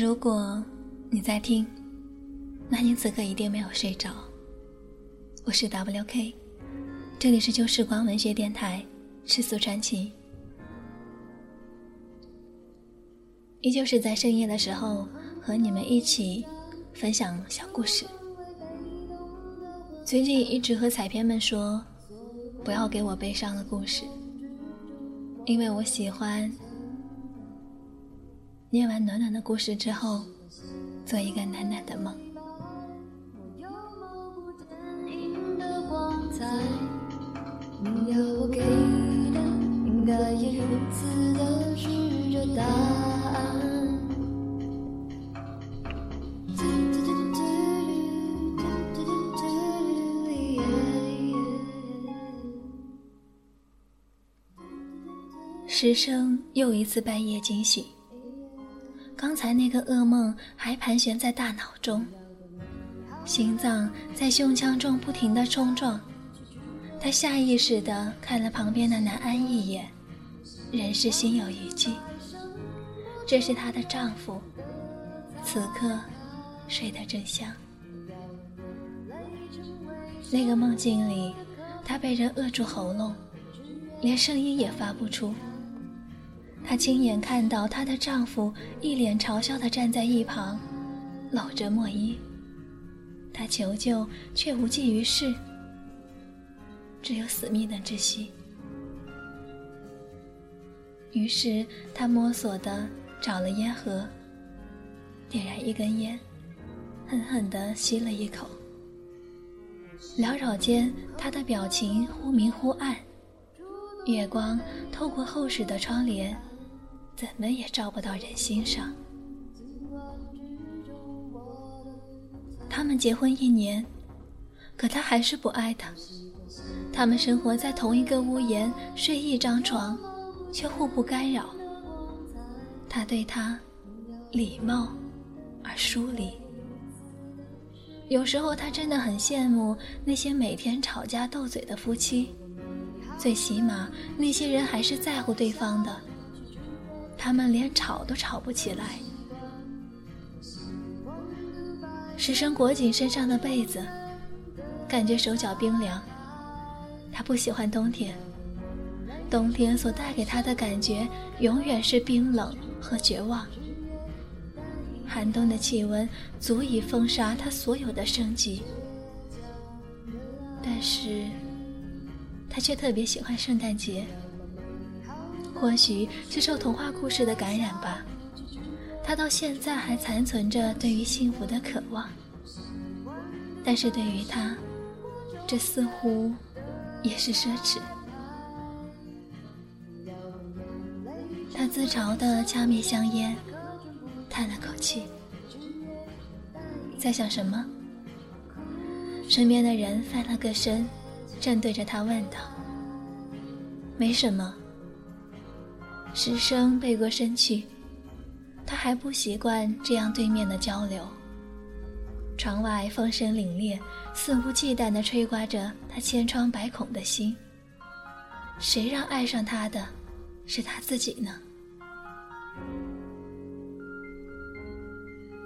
如果你在听，那你此刻一定没有睡着。我是 WK，这里是旧时光文学电台《赤素传奇》，依旧是在深夜的时候和你们一起分享小故事。最近一直和彩片们说，不要给我悲伤的故事，因为我喜欢。念完暖暖的故事之后，做一个暖暖的梦。师生又一次半夜惊醒。刚才那个噩梦还盘旋在大脑中，心脏在胸腔中不停地冲撞。他下意识地看了旁边的南安一眼，仍是心有余悸。这是她的丈夫，此刻睡得正香。那个梦境里，她被人扼住喉咙，连声音也发不出。她亲眼看到她的丈夫一脸嘲笑地站在一旁，搂着莫伊。她求救却无济于事，只有死命的窒息。于是她摸索地找了烟盒，点燃一根烟，狠狠地吸了一口。缭绕间，她的表情忽明忽暗，月光透过厚实的窗帘。怎么也照不到人心上。他们结婚一年，可他还是不爱她。他们生活在同一个屋檐，睡一张床，却互不干扰。他对她礼貌而疏离。有时候他真的很羡慕那些每天吵架斗嘴的夫妻，最起码那些人还是在乎对方的。他们连吵都吵不起来。石生裹紧身上的被子，感觉手脚冰凉。他不喜欢冬天，冬天所带给他的感觉永远是冰冷和绝望。寒冬的气温足以封杀他所有的生机，但是他却特别喜欢圣诞节。或许是受童话故事的感染吧，他到现在还残存着对于幸福的渴望。但是对于他，这似乎也是奢侈。他自嘲地掐灭香烟，叹了口气，在想什么？身边的人翻了个身，正对着他问道：“没什么。”师生背过身去，他还不习惯这样对面的交流。窗外风声凛冽，肆无忌惮地吹刮着他千疮百孔的心。谁让爱上他的，是他自己呢？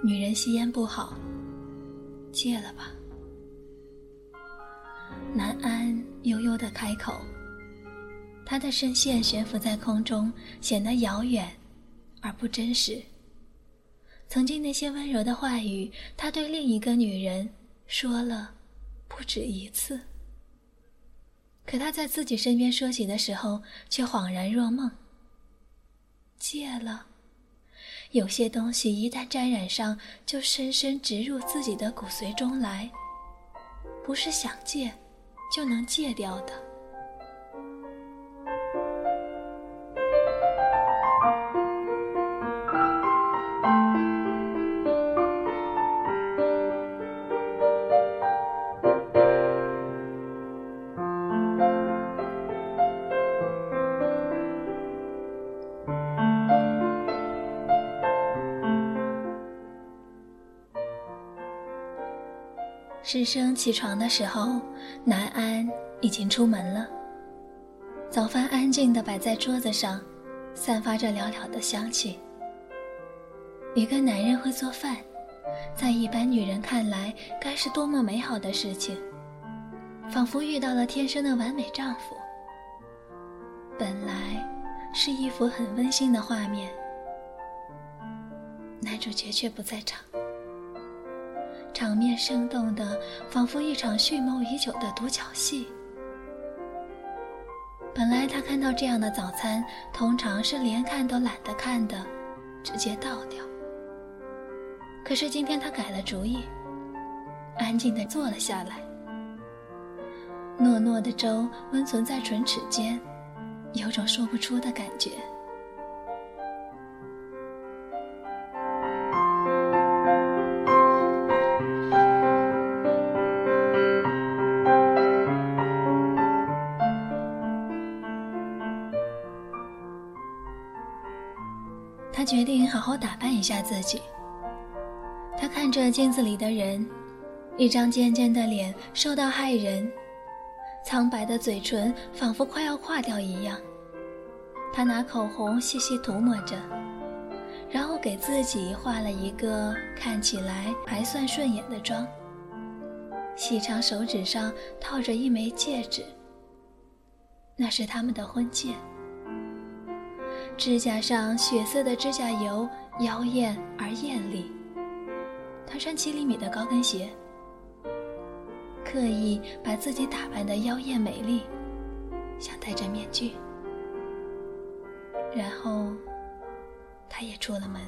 女人吸烟不好，戒了吧。南安悠悠地开口。他的声线悬浮在空中，显得遥远而不真实。曾经那些温柔的话语，他对另一个女人说了不止一次。可他在自己身边说起的时候，却恍然若梦。戒了，有些东西一旦沾染上，就深深植入自己的骨髓中来，不是想戒就能戒掉的。师生起床的时候，南安已经出门了。早饭安静地摆在桌子上，散发着袅袅的香气。一个男人会做饭，在一般女人看来，该是多么美好的事情，仿佛遇到了天生的完美丈夫。本来是一幅很温馨的画面，男主角却不在场，场面生动的仿佛一场蓄谋已久的独角戏。本来他看到这样的早餐，通常是连看都懒得看的，直接倒掉。可是今天他改了主意，安静地坐了下来。糯糯的粥温存在唇齿间，有种说不出的感觉。打扮一下自己。他看着镜子里的人，一张尖尖的脸瘦到骇人，苍白的嘴唇仿佛快要化掉一样。他拿口红细细涂抹着，然后给自己画了一个看起来还算顺眼的妆。细长手指上套着一枚戒指，那是他们的婚戒。指甲上血色的指甲油妖艳而艳丽。她穿七厘米的高跟鞋，刻意把自己打扮的妖艳美丽，像戴着面具。然后，他也出了门。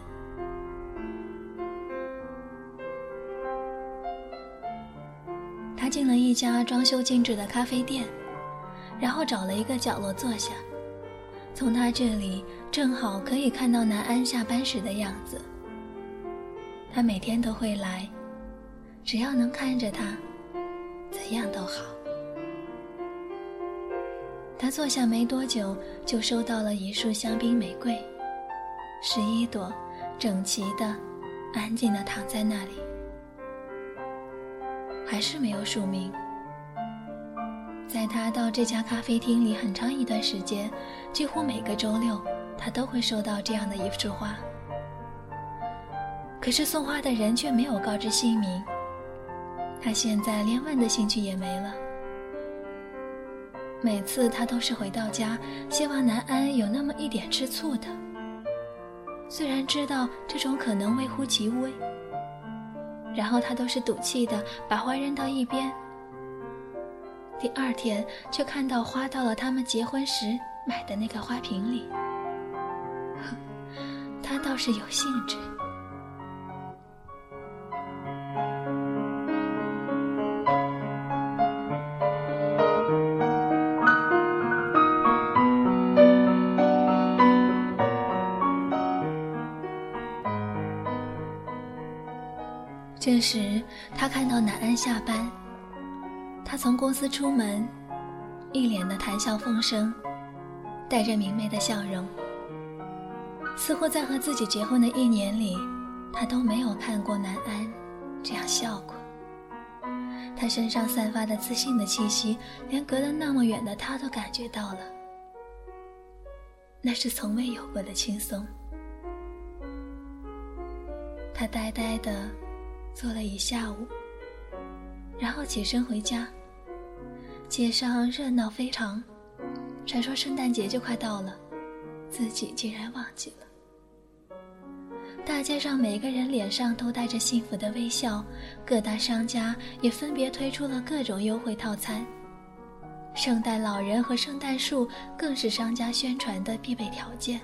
他进了一家装修精致的咖啡店，然后找了一个角落坐下。从他这里正好可以看到南安下班时的样子。他每天都会来，只要能看着他，怎样都好。他坐下没多久，就收到了一束香槟玫瑰，十一朵，整齐的，安静的躺在那里。还是没有署名。在他到这家咖啡厅里很长一段时间，几乎每个周六，他都会收到这样的一束花。可是送花的人却没有告知姓名。他现在连问的兴趣也没了。每次他都是回到家，希望南安有那么一点吃醋的。虽然知道这种可能微乎其微，然后他都是赌气的把花扔到一边。第二天却看到花到了他们结婚时买的那个花瓶里。他倒是有兴致。这时，他看到南安下班。他从公司出门，一脸的谈笑风生，带着明媚的笑容，似乎在和自己结婚的一年里，他都没有看过南安这样笑过。他身上散发的自信的气息，连隔得那么远的他都感觉到了，那是从未有过的轻松。他呆呆的。坐了一下午，然后起身回家。街上热闹非常，传说圣诞节就快到了，自己竟然忘记了。大街上每个人脸上都带着幸福的微笑，各大商家也分别推出了各种优惠套餐。圣诞老人和圣诞树更是商家宣传的必备条件。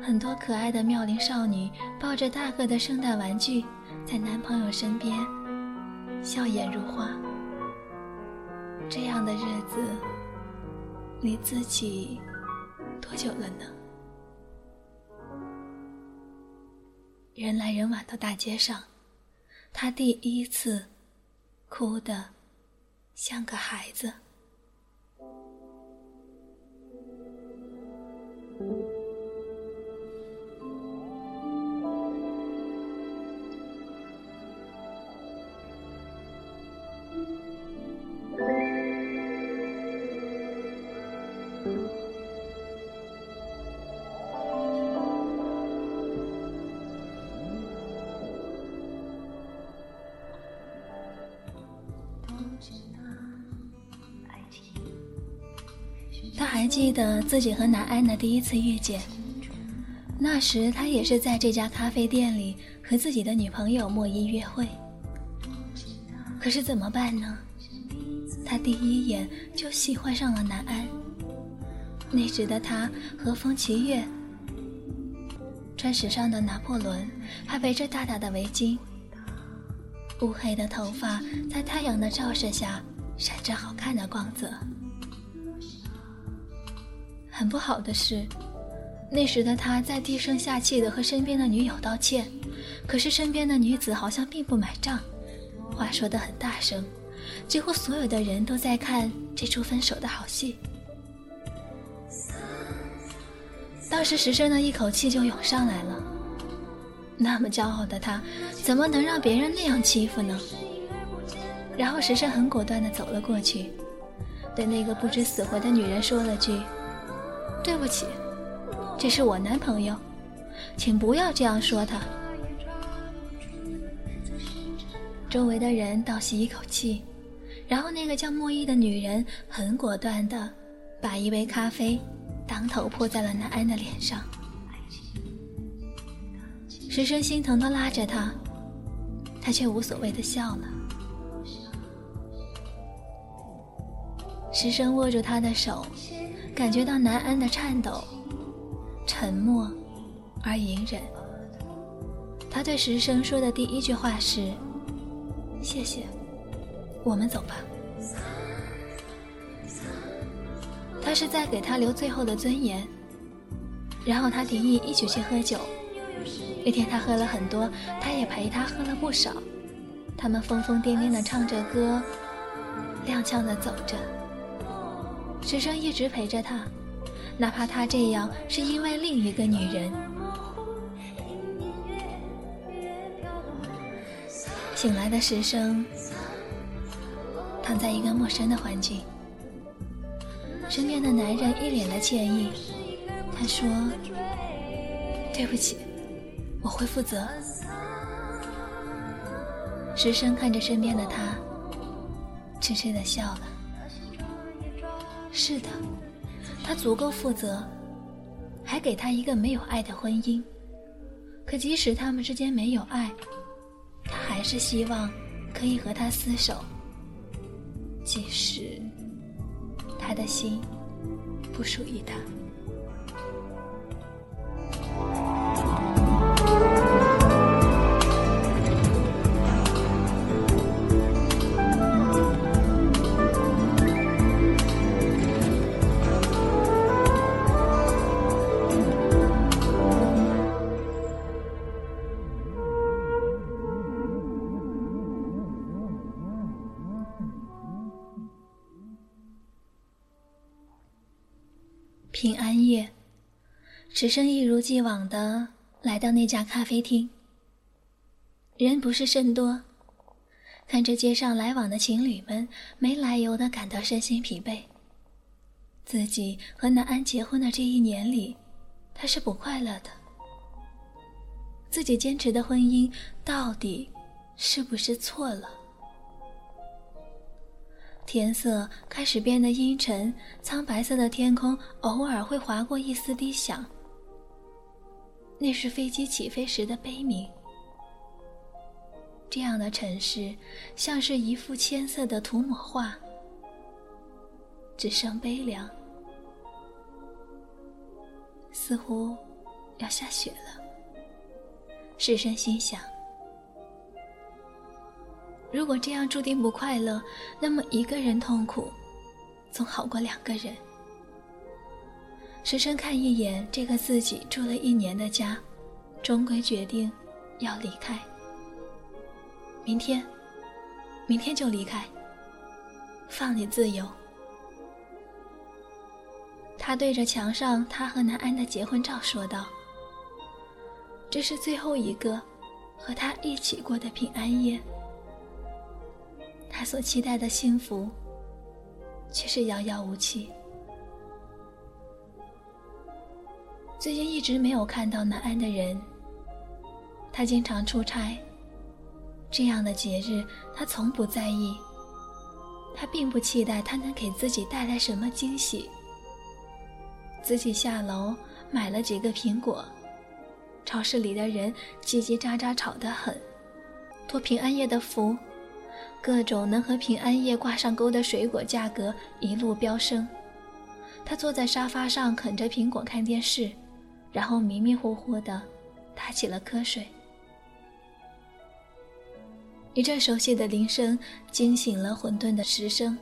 很多可爱的妙龄少女抱着大个的圣诞玩具。在男朋友身边，笑颜如花。这样的日子，你自己多久了呢？人来人往的大街上，他第一次哭得像个孩子。自己和南安的第一次遇见，那时他也是在这家咖啡店里和自己的女朋友莫伊约会。可是怎么办呢？他第一眼就喜欢上了南安。那时的他和风霁月，穿时尚的拿破仑，还围着大大的围巾，乌黑的头发在太阳的照射下闪着好看的光泽。很不好的是，那时的他在低声下气的和身边的女友道歉，可是身边的女子好像并不买账，话说的很大声，几乎所有的人都在看这出分手的好戏。当时石生的一口气就涌上来了，那么骄傲的他，怎么能让别人那样欺负呢？然后石生很果断的走了过去，对那个不知死活的女人说了句。对不起，这是我男朋友，请不要这样说他。周围的人倒吸一口气，然后那个叫莫伊的女人很果断的把一杯咖啡当头泼在了南安的脸上。石生心疼的拉着他，他却无所谓的笑了。石生握住他的手。感觉到南安的颤抖、沉默而隐忍。他对石生说的第一句话是：“谢谢，我们走吧。”他是在给他留最后的尊严。然后他提议一起去喝酒。那天他喝了很多，他也陪他喝了不少。他们疯疯癫癫地唱着歌，踉跄地走着。石生一直陪着他，哪怕他这样是因为另一个女人。醒来的石生躺在一个陌生的环境，身边的男人一脸的歉意。他说：“对不起，我会负责。”石生看着身边的他，痴痴的笑了。是的，他足够负责，还给他一个没有爱的婚姻。可即使他们之间没有爱，他还是希望可以和他厮守。即使他的心不属于他。池生一如既往的来到那家咖啡厅。人不是甚多，看着街上来往的情侣们，没来由的感到身心疲惫。自己和南安结婚的这一年里，他是不快乐的。自己坚持的婚姻到底是不是错了？天色开始变得阴沉，苍白色的天空偶尔会划过一丝低响，那是飞机起飞时的悲鸣。这样的城市像是一幅铅色的涂抹画，只剩悲凉，似乎要下雪了。世生心想。如果这样注定不快乐，那么一个人痛苦，总好过两个人。深深看一眼这个自己住了一年的家，终归决定要离开。明天，明天就离开，放你自由。他对着墙上他和南安的结婚照说道：“这是最后一个和他一起过的平安夜。”他所期待的幸福，却是遥遥无期。最近一直没有看到南安的人。他经常出差，这样的节日他从不在意。他并不期待他能给自己带来什么惊喜，自己下楼买了几个苹果。超市里的人叽叽喳喳吵得很，托平安夜的福，各种能和平安夜挂上钩的水果价格一路飙升。他坐在沙发上啃着苹果看电视，然后迷迷糊糊的打起了瞌睡。一阵熟悉的铃声惊醒了混沌的石生。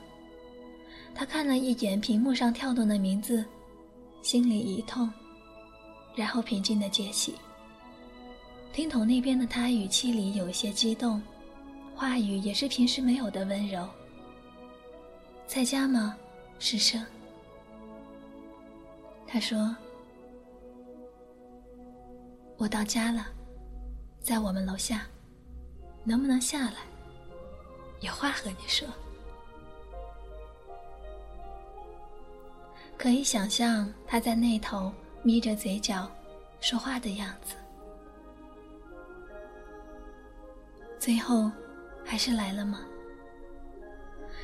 他看了一眼屏幕上跳动的名字，心里一痛，然后平静的接起。听筒那边的他语气里有些激动，话语也是平时没有的温柔。在家吗，石生？他说：“我到家了，在我们楼下，能不能下来？有话和你说。”可以想象他在那头眯着嘴角说话的样子。最后，还是来了吗？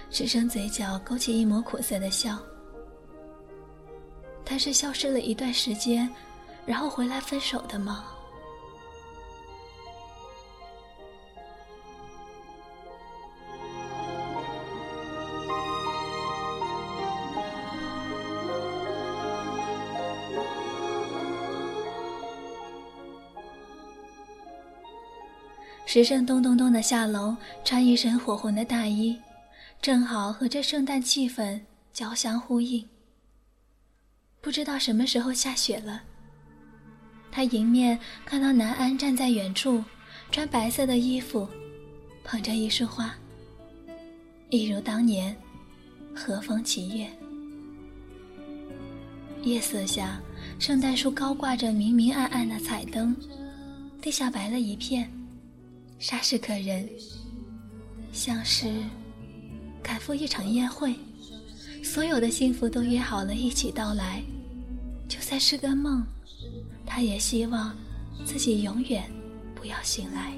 石生嘴角勾起一抹苦涩的笑。他是消失了一段时间，然后回来分手的吗？石生咚咚咚的下楼，穿一身火红的大衣，正好和这圣诞气氛交相呼应。不知道什么时候下雪了。他迎面看到南安站在远处，穿白色的衣服，捧着一束花，一如当年，和风起月。夜色下，圣诞树高挂着明明暗暗的彩灯，地下白了一片。煞是可人，像是赶赴一场宴会，所有的幸福都约好了一起到来。就算是个梦，他也希望自己永远不要醒来。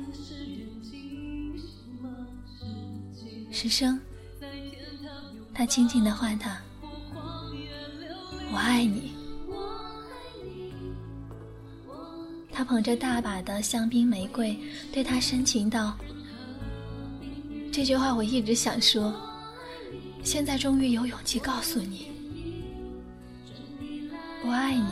时生，他轻轻的唤他：“我爱你。”他捧着大把的香槟玫瑰，对他深情道：“这句话我一直想说，现在终于有勇气告诉你，我爱你。”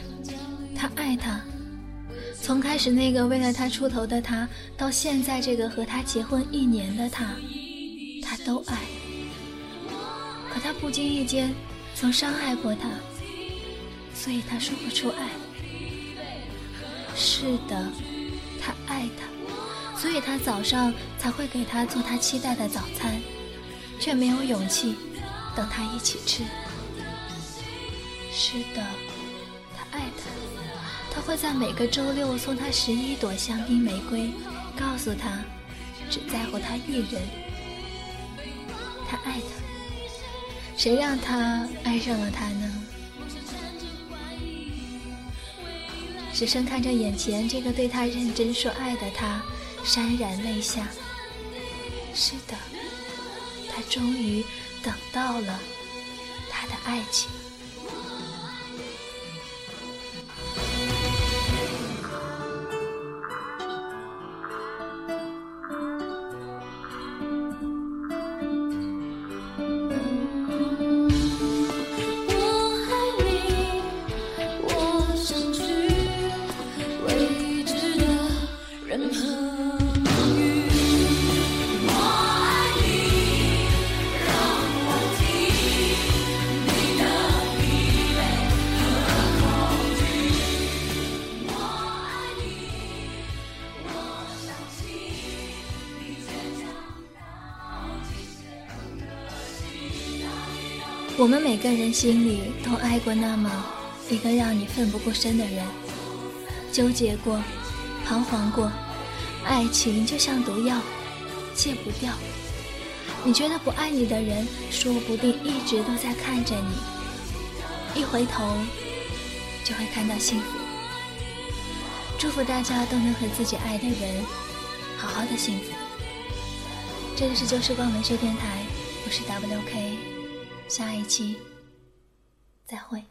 始那个为了他出头的他，到现在这个和他结婚一年的他，他都爱。可他不经意间曾伤害过他，所以他说不出爱。是的，他爱他，所以他早上才会给他做他期待的早餐，却没有勇气等他一起吃。是的。会在每个周六送他十一朵香槟玫瑰，告诉他，只在乎他一人。他爱他，谁让他爱上了他呢？石生看着眼前这个对他认真说爱的他，潸然泪下。是的，他终于等到了他的爱情。我们每个人心里都爱过那么一个让你奋不顾身的人，纠结过，彷徨过，爱情就像毒药，戒不掉。你觉得不爱你的人，说不定一直都在看着你，一回头就会看到幸福。祝福大家都能和自己爱的人好好的幸福。这里是旧时光文学电台，我是 WK，下一期再会。